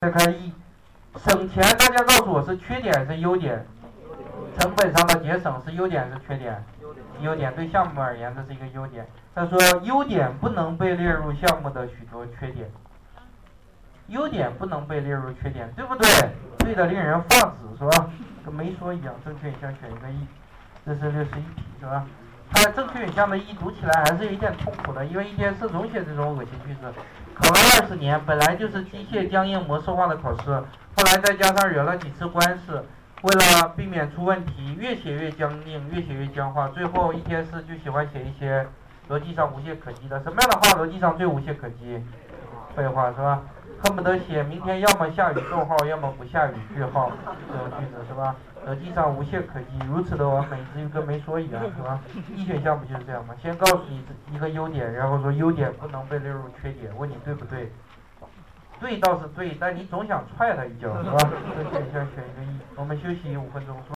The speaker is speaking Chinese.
再看一，省钱，大家告诉我是缺点还是优点？成本上的节省是优点还是缺点？优点，对项目而言这是一个优点。他说优点不能被列入项目的许多缺点。优点不能被列入缺点，对不对？对的令人发指，是吧？跟没说一样。正确选项选一个一，这是六十一题，是吧？它正确选项的一读起来还是有一点痛苦的，因为一天是总写这种恶心句子。考了二十年，本来就是机械僵硬模式化的考试，后来再加上惹了几次官司，为了避免出问题，越写越僵硬，越写越僵化，最后一天试就喜欢写一些逻辑上无懈可击的。什么样的话逻辑上最无懈可击？废话是吧？恨不得写明天要么下雨逗号，要么不下雨句号这种句子是吧？逻辑上无懈可击，如此的完美，至于跟没说一样是吧？一选项不就是这样吗？先告诉你一个优点，然后说优点不能被列入缺点，问你对不对？对倒是对，但你总想踹他一脚是吧？这选项选一个一，我们休息五分钟。